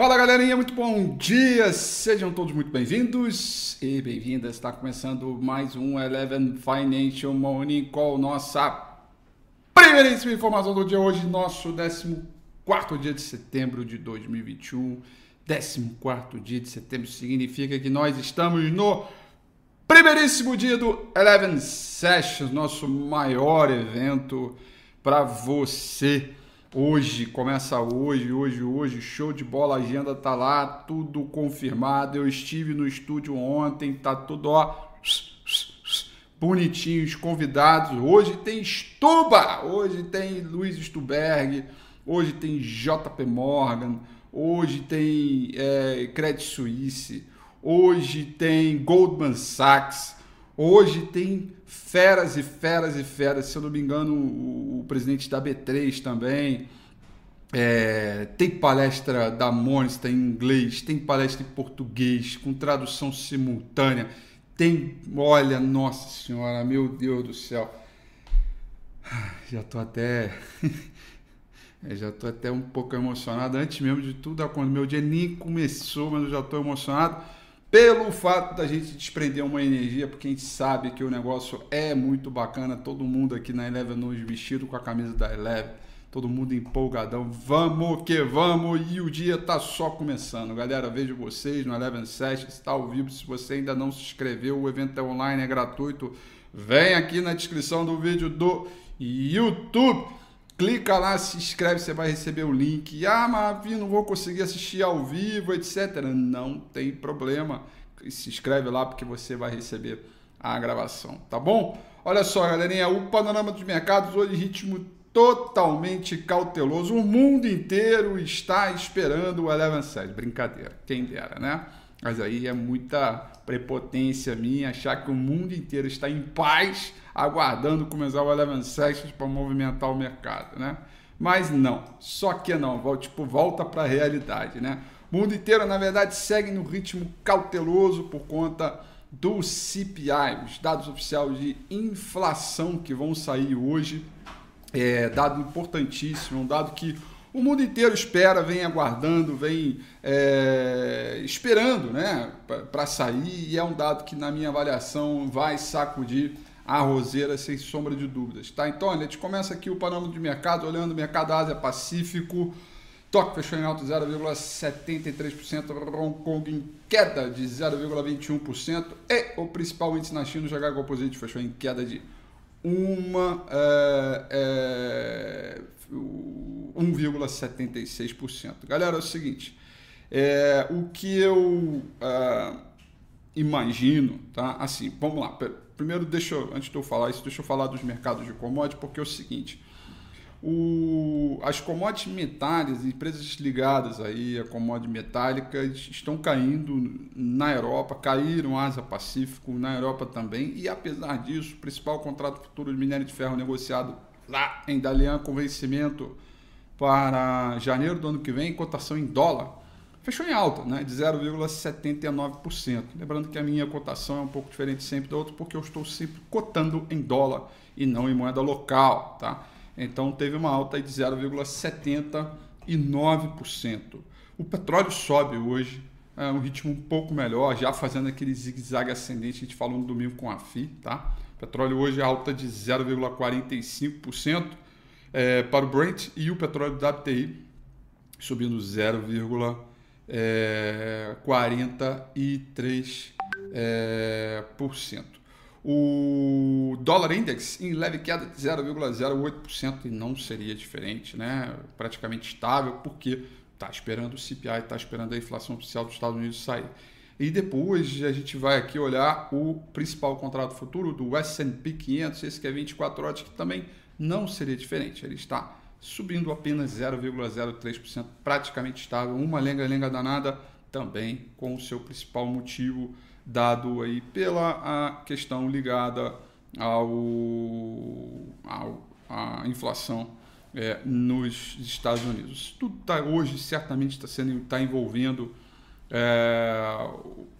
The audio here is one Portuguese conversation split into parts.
Fala galerinha, muito bom dia! Sejam todos muito bem-vindos e bem-vindas. Está começando mais um Eleven Financial Morning Call, nossa primeiríssima informação do dia hoje, nosso 14 dia de setembro de 2021. 14 dia de setembro significa que nós estamos no primeiríssimo dia do Eleven Sessions, nosso maior evento para você Hoje, começa hoje, hoje, hoje, show de bola, agenda tá lá, tudo confirmado. Eu estive no estúdio ontem, tá tudo ó, bonitinho, os convidados. Hoje tem Stuba, hoje tem Luiz Stuberg, hoje tem JP Morgan, hoje tem é, Credit Suisse, hoje tem Goldman Sachs, hoje tem feras e feras e feras. Se eu não me engano, o, o presidente da B3 também. É, tem palestra da Monster em inglês, tem palestra em português, com tradução simultânea. Tem, olha, nossa senhora, meu Deus do céu. Já tô até. já tô até um pouco emocionado. Antes mesmo de tudo, quando meu dia nem começou, mas eu já tô emocionado pelo fato da gente desprender uma energia, porque a gente sabe que o negócio é muito bacana, todo mundo aqui na Eleven hoje vestido com a camisa da Eleven, todo mundo empolgadão, vamos que vamos, e o dia tá só começando. Galera, vejo vocês no Eleven Session, está ao vivo, se você ainda não se inscreveu, o evento é online, é gratuito, vem aqui na descrição do vídeo do YouTube clica lá, se inscreve, você vai receber o link. Ah, mas não vou conseguir assistir ao vivo, etc. Não tem problema. Se inscreve lá porque você vai receber a gravação, tá bom? Olha só, galerinha, o panorama dos mercados hoje ritmo totalmente cauteloso. O mundo inteiro está esperando o Eleven Side. Brincadeira, quem dera, né? Mas aí é muita prepotência minha achar que o mundo inteiro está em paz aguardando começar o Eleven Sessions para movimentar o mercado, né? Mas não, só que não, tipo, volta para a realidade, né? O mundo inteiro, na verdade, segue no ritmo cauteloso por conta do CPI, os dados oficiais de inflação que vão sair hoje. É, dado importantíssimo, um dado que o mundo inteiro espera, vem aguardando, vem é, esperando né, para sair, e é um dado que, na minha avaliação, vai sacudir a roseira sem sombra de dúvidas. Tá? Então, a gente começa aqui o panorama de mercado, olhando o mercado Ásia-Pacífico. Tóquio fechou em alto 0,73%, Hong Kong em queda de 0,21% e o principal índice na China, o Jaguar Composite, fechou em queda de uma, é, é, 1,76%. Galera, é o seguinte, é, o que eu é, imagino, tá? Assim, vamos lá, Primeiro, deixa eu, antes de eu falar isso, deixa eu falar dos mercados de commodities, porque é o seguinte. O, as commodities metálicas, empresas ligadas aí a commodities metálicas estão caindo na Europa, caíram Ásia Pacífico, na Europa também, e apesar disso, o principal contrato futuro de minério de ferro negociado lá em Dalian com vencimento para janeiro do ano que vem, cotação em dólar, fechou em alta, né, de 0,79%. Lembrando que a minha cotação é um pouco diferente sempre da outra, porque eu estou sempre cotando em dólar e não em moeda local. Tá? Então teve uma alta de 0,79%. O petróleo sobe hoje, é um ritmo um pouco melhor, já fazendo aquele zigue-zague ascendente a gente falou no domingo com a FI. Tá? O petróleo hoje é alta de 0,45% é, para o Brent e o petróleo WTI subindo 0,5% é, 43%. É, por cento. O dólar index em leve queda de 0,08% e não seria diferente, né? praticamente estável, porque está esperando o CPI, está esperando a inflação oficial dos Estados Unidos sair. E depois a gente vai aqui olhar o principal contrato futuro do S&P 500, esse que é 24 horas, que também não seria diferente. Ele está subindo apenas 0,03%, praticamente estável. Uma lenga-lenga danada também com o seu principal motivo dado aí pela questão ligada ao, ao a inflação é, nos Estados Unidos. Tudo tá, hoje certamente está sendo está envolvendo é,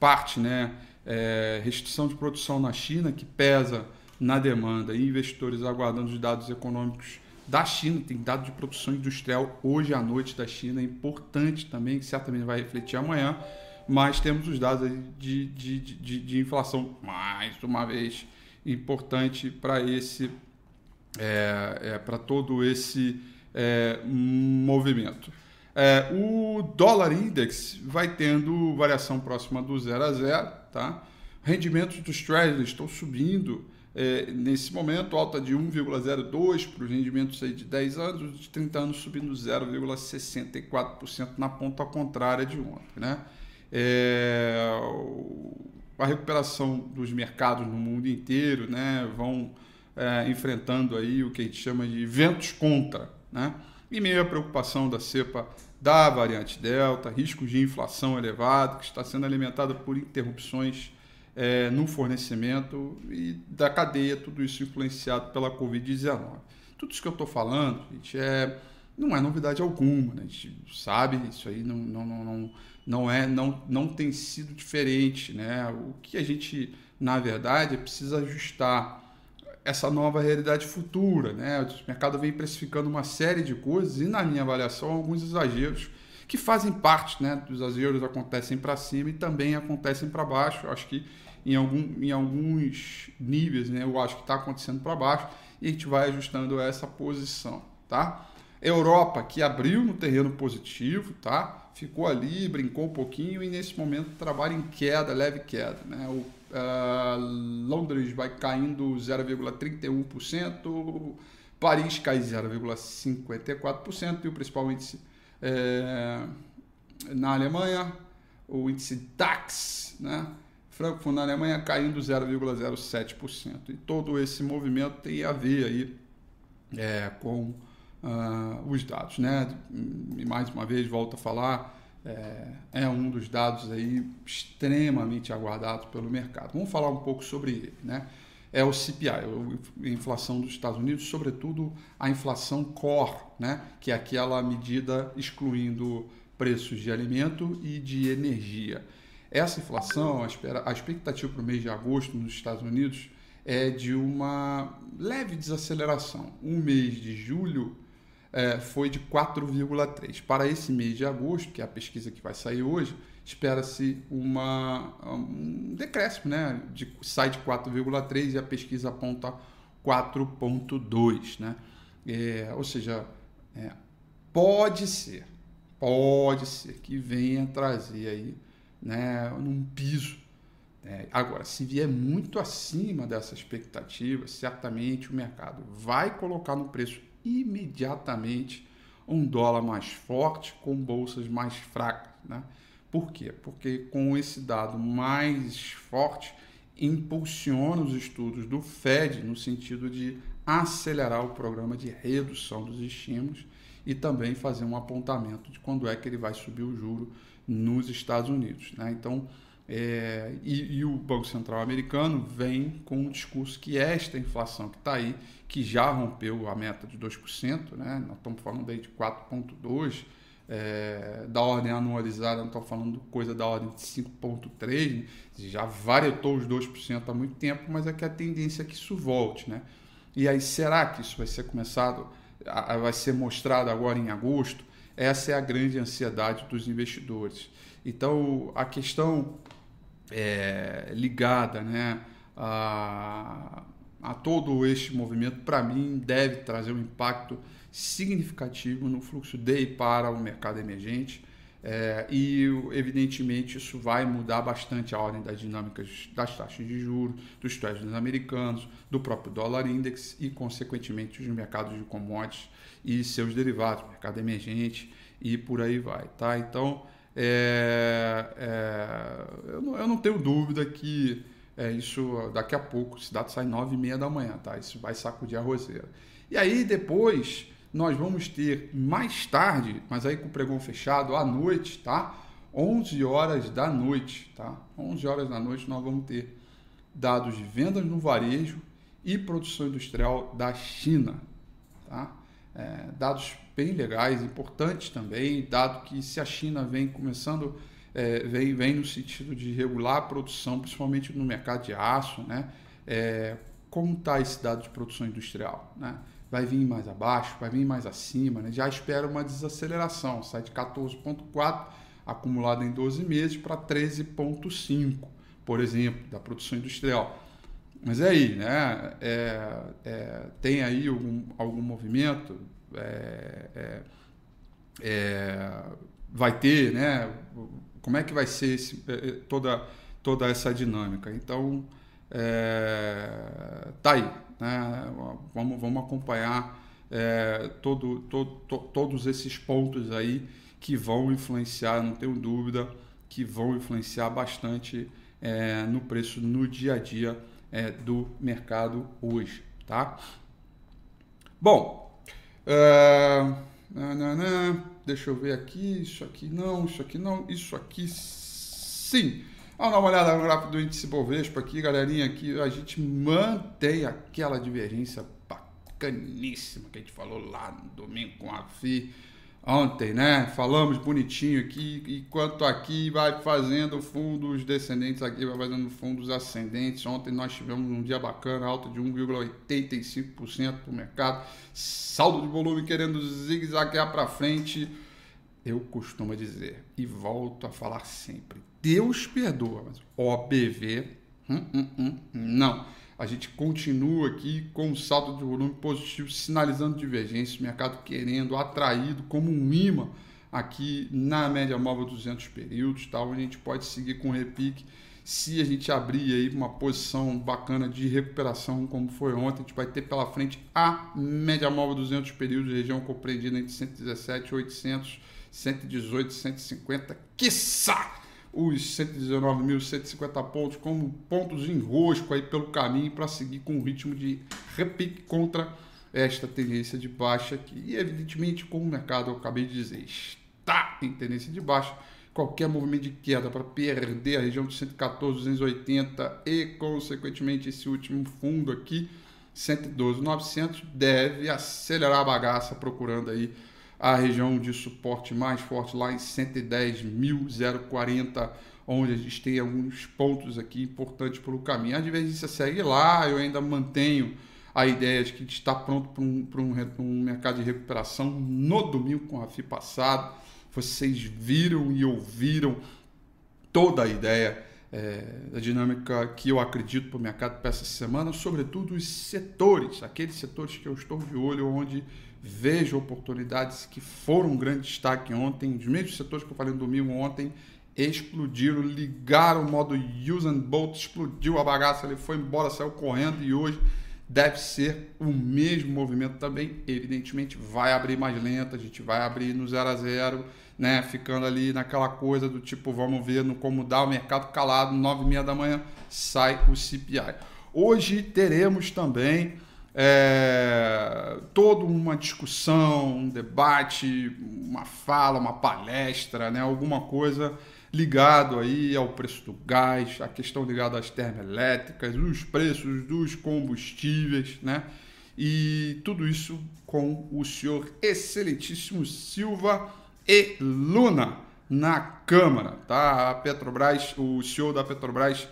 parte, né, é, restrição de produção na China que pesa na demanda. E investidores aguardando os dados econômicos da China, tem dado de produção industrial hoje à noite da China, é importante também, que certamente vai refletir amanhã, mas temos os dados de, de, de, de inflação, mais uma vez, importante para esse, é, é, para todo esse é, movimento. É, o dólar index vai tendo variação próxima do zero a zero, tá? Rendimentos dos treasuries estão subindo é, nesse momento, alta de 1,02 para os rendimentos aí de 10 anos, os de 30 anos subindo 0,64% na ponta contrária de ontem. Né? É, a recuperação dos mercados no mundo inteiro né, vão é, enfrentando aí o que a gente chama de ventos contra. Né? E meio preocupação da cepa da variante Delta, riscos de inflação elevado, que está sendo alimentada por interrupções é, no fornecimento e da cadeia, tudo isso influenciado pela Covid-19. Tudo isso que eu estou falando, gente, é, não é novidade alguma, né? a gente sabe, isso aí não, não, não, não, é, não, não tem sido diferente. Né? O que a gente, na verdade, precisa ajustar essa nova realidade futura. Né? O mercado vem precificando uma série de coisas e, na minha avaliação, alguns exageros que fazem parte né, dos exageros acontecem para cima e também acontecem para baixo. Eu acho que em, algum, em alguns níveis, né, eu acho que está acontecendo para baixo e a gente vai ajustando essa posição, tá? Europa que abriu no terreno positivo, tá? Ficou ali, brincou um pouquinho e nesse momento trabalha em queda, leve queda, né? O uh, Londres vai caindo 0,31%, Paris cai 0,54% e o principal índice é, na Alemanha, o índice DAX, né? Frankfurt na Alemanha caindo 0,07%. E todo esse movimento tem a ver aí é, com uh, os dados. Né? E mais uma vez, volto a falar, é, é, um dos dados aí extremamente aguardados pelo mercado. Vamos falar um pouco sobre ele. Né? É o CPI, a inflação dos Estados Unidos, sobretudo a inflação core, né? que é aquela medida excluindo preços de alimento e de energia. Essa inflação, a expectativa para o mês de agosto nos Estados Unidos é de uma leve desaceleração. O mês de julho é, foi de 4,3. Para esse mês de agosto, que é a pesquisa que vai sair hoje, espera-se um decréscimo, né? De, sai de 4,3 e a pesquisa aponta 4,2, né? É, ou seja, é, pode ser, pode ser que venha trazer aí né, num piso. É, agora, se vier muito acima dessa expectativa, certamente o mercado vai colocar no preço imediatamente um dólar mais forte com bolsas mais fracas. Né? Por quê? Porque com esse dado mais forte, impulsiona os estudos do Fed no sentido de acelerar o programa de redução dos estímulos e também fazer um apontamento de quando é que ele vai subir o juro nos Estados Unidos. Né? Então, é, e, e, o Banco Central americano vem com um discurso que esta inflação que está aí, que já rompeu a meta de 2%, né? nós estamos falando aí de 4,2%, é, da ordem anualizada, não estamos falando coisa da ordem de 5,3%, já varietou os 2% há muito tempo, mas é que a tendência é que isso volte. Né? E aí, será que isso vai ser começado, vai ser mostrado agora em agosto? Essa é a grande ansiedade dos investidores. Então, a questão é, ligada né, a, a todo este movimento, para mim, deve trazer um impacto significativo no fluxo de e para o mercado emergente. É, e, evidentemente, isso vai mudar bastante a ordem das dinâmicas das taxas de juros, dos treasuries americanos, do próprio dólar index e, consequentemente, os mercados de commodities e seus derivados, mercado emergente e por aí vai, tá? Então, é, é, eu, não, eu, não, tenho dúvida que é, isso daqui a pouco, esse dado sai nove e meia da manhã, tá? Isso vai sacudir a roseira. E aí depois nós vamos ter mais tarde, mas aí com o pregão fechado à noite, tá? 11 horas da noite, tá? 11 horas da noite nós vamos ter dados de vendas no varejo e produção industrial da China, tá? É, dados bem legais, importantes também, dado que se a China vem começando, é, vem, vem no sentido de regular a produção, principalmente no mercado de aço, né? É, como está esse dado de produção industrial? Né? Vai vir mais abaixo, vai vir mais acima, né? já espera uma desaceleração, sai de 14,4 acumulado em 12 meses para 13,5, por exemplo, da produção industrial. Mas é aí, né? É, é, tem aí algum, algum movimento, é, é, é vai ter, né? Como é que vai ser esse, é, toda, toda essa dinâmica? Então, tá aí, né? Vamos, vamos acompanhar todo, todo, to, todos esses pontos aí que vão influenciar, não tenho dúvida, que vão influenciar bastante no preço no dia a dia é, do mercado hoje, tá? Bom, uh, nanana, deixa eu ver aqui, isso aqui não, isso aqui não, isso aqui sim. Vamos dar uma olhada no gráfico do índice Bovespa aqui, galerinha, aqui a gente mantém aquela divergência bacaníssima que a gente falou lá no domingo com a FI, ontem, né? Falamos bonitinho aqui, enquanto aqui vai fazendo fundos descendentes, aqui vai fazendo fundos ascendentes. Ontem nós tivemos um dia bacana, alta de 1,85% para o mercado, saldo de volume querendo zigue-zaguear para frente. Eu costumo dizer e volto a falar sempre: Deus perdoa, mas OBV, hum, hum, hum, não a gente continua aqui com um salto de volume positivo, sinalizando divergência, mercado querendo, atraído como um imã aqui na média móvel 200 períodos, tá? onde a gente pode seguir com repique. Se a gente abrir aí uma posição bacana de recuperação, como foi ontem, a gente vai ter pela frente a média móvel 200 períodos, região compreendida entre 117, 800, 118, 150, quiçá! os 119.150 pontos como pontos em rosco aí pelo caminho para seguir com o ritmo de repique contra esta tendência de baixa aqui. E evidentemente, como o mercado, eu acabei de dizer, está em tendência de baixa, qualquer movimento de queda para perder a região de 114, 280 e, consequentemente, esse último fundo aqui, 112,900, deve acelerar a bagaça procurando aí a região de suporte mais forte lá em 110.040, onde a gente tem alguns pontos aqui importantes pelo caminho. A divergência segue lá, eu ainda mantenho a ideia de que está pronto para um, um, um, mercado de recuperação no domingo com a FI passado. Vocês viram e ouviram toda a ideia é, da dinâmica que eu acredito para o mercado para essa semana, sobretudo os setores, aqueles setores que eu estou de olho, onde vejo oportunidades que foram um grande destaque ontem. Os mesmos setores que eu falei no domingo ontem explodiram, ligaram o modo use and bolt, explodiu a bagaça, ele foi embora, saiu correndo e hoje deve ser o mesmo movimento também. Evidentemente vai abrir mais lento, a gente vai abrir no 0 a 0, né, ficando ali naquela coisa do tipo, vamos ver no como dá o mercado calado, 9 e meia da manhã sai o CPI. Hoje teremos também é, toda uma discussão, um debate, uma fala, uma palestra, né, alguma coisa ligado aí ao preço do gás, a questão ligada às termoelétricas, os preços dos combustíveis, né? E tudo isso com o senhor excelentíssimo Silva e Luna na Câmara, tá? A Petrobras, o senhor da Petrobras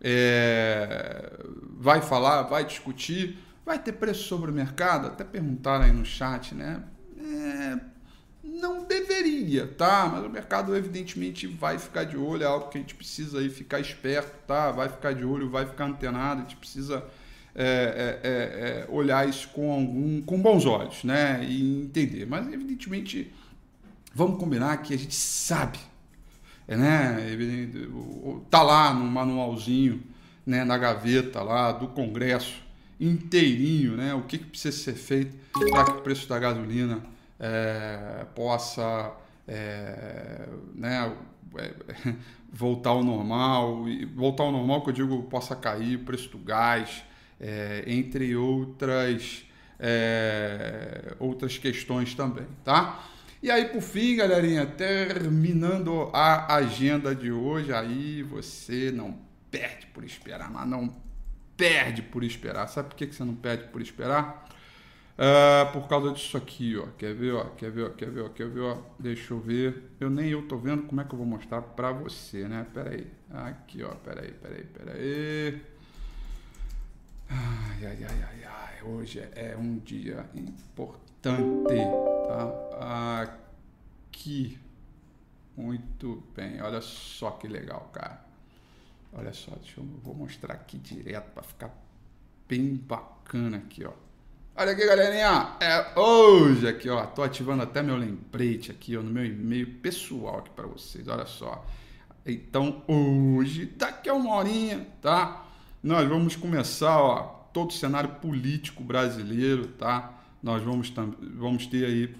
é, vai falar, vai discutir Vai ter preço sobre o mercado? Até perguntaram aí no chat, né? É, não deveria, tá? Mas o mercado evidentemente vai ficar de olho, é algo que a gente precisa aí ficar esperto, tá? Vai ficar de olho, vai ficar antenado, a gente precisa é, é, é, é olhar isso com algum, com bons olhos, né? E entender. Mas evidentemente vamos combinar que a gente sabe, né? Tá lá no manualzinho, né? Na gaveta lá do Congresso inteirinho, né? O que, que precisa ser feito para que o preço da gasolina é, possa é, né, é, voltar ao normal, e voltar ao normal que eu digo possa cair o preço do gás, é, entre outras é, outras questões também, tá? E aí, por fim, galerinha, terminando a agenda de hoje, aí você não perde por esperar, mas não perde por esperar. Sabe por que você não perde por esperar? Uh, por causa disso aqui, ó. Quer ver, ó? Quer ver, ó? Quer ver, ó? Quer ver, ó? Deixa eu ver. Eu nem eu tô vendo como é que eu vou mostrar pra você, né? Pera aí. Aqui, ó. Pera aí, pera aí, pera aí. Ai, ai, ai, ai, ai. Hoje é um dia importante, tá? Aqui. Muito bem. Olha só que legal, cara. Olha só, deixa eu vou mostrar aqui direto para ficar bem bacana aqui, ó. Olha aqui, galerinha. É hoje aqui, ó. Tô ativando até meu lembrete aqui, ó, no meu e-mail pessoal aqui para vocês. Olha só. Então, hoje, daqui a uma horinha, tá? Nós vamos começar, ó, todo o cenário político brasileiro, tá? Nós vamos, vamos ter aí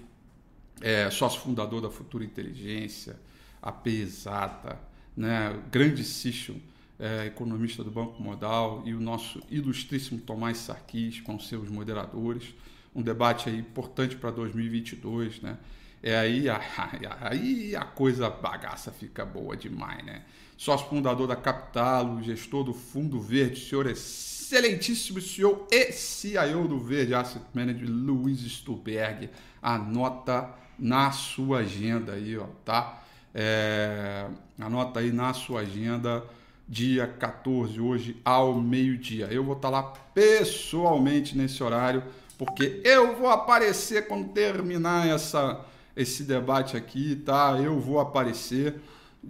é, sócio fundador da Futura Inteligência, a Exata, né? grande Cicho, é, economista do Banco Modal, e o nosso ilustríssimo Tomás Sarkis com seus moderadores. Um debate aí importante para 2022, né? É aí, aí a coisa bagaça fica boa demais, né? Sócio fundador da Capital, gestor do Fundo Verde, senhor excelentíssimo senhor e CIO do Verde Asset Manager, Luiz Stuberg. Anota na sua agenda aí, ó, tá? É, anota aí na sua agenda, dia 14, hoje ao meio-dia. Eu vou estar lá pessoalmente nesse horário, porque eu vou aparecer quando terminar essa, esse debate aqui, tá? Eu vou aparecer.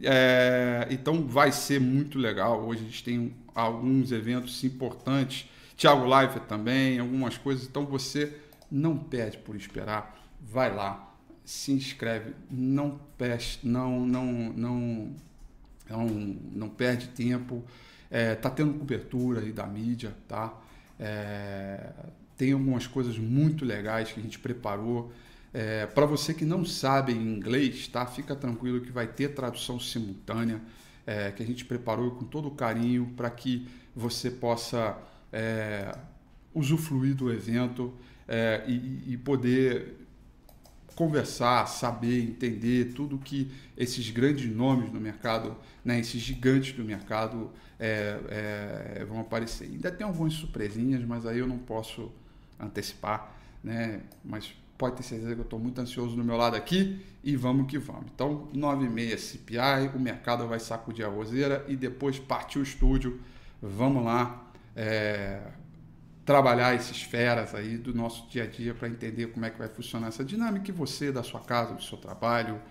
É, então vai ser muito legal. Hoje a gente tem alguns eventos importantes. Thiago Live também, algumas coisas. Então você não perde por esperar. Vai lá se inscreve, não perde, não, não, não, não, não perde tempo. É, tá tendo cobertura aí da mídia, tá? É, tem algumas coisas muito legais que a gente preparou. É, para você que não sabe inglês, tá? Fica tranquilo que vai ter tradução simultânea é, que a gente preparou com todo carinho para que você possa é, usufruir do evento é, e, e, poder conversar, saber, entender tudo que esses grandes nomes no mercado, né, esses gigantes do mercado é, é, vão aparecer. Ainda tem algumas surpresinhas, mas aí eu não posso antecipar, né? Mas pode ter certeza que eu estou muito ansioso do meu lado aqui e vamos que vamos. Então, 9,6 CPI, o mercado vai sacudir a roseira e depois partir o estúdio. Vamos lá. É, trabalhar esses feras aí do nosso dia a dia para entender como é que vai funcionar essa dinâmica e você, da sua casa, do seu trabalho,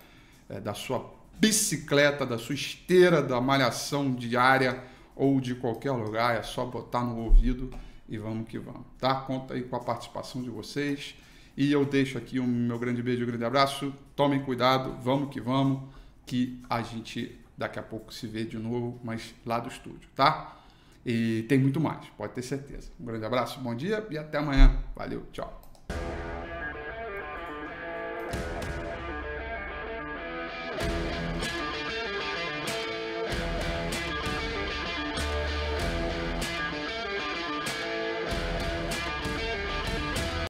é, da sua bicicleta, da sua esteira, da malhação diária ou de qualquer lugar, é só botar no ouvido e vamos que vamos, tá? Conta aí com a participação de vocês e eu deixo aqui um meu grande beijo, um grande abraço, tomem cuidado, vamos que vamos, que a gente daqui a pouco se vê de novo, mas lá do estúdio, tá? E tem muito mais, pode ter certeza. Um grande abraço, bom dia e até amanhã. Valeu, tchau.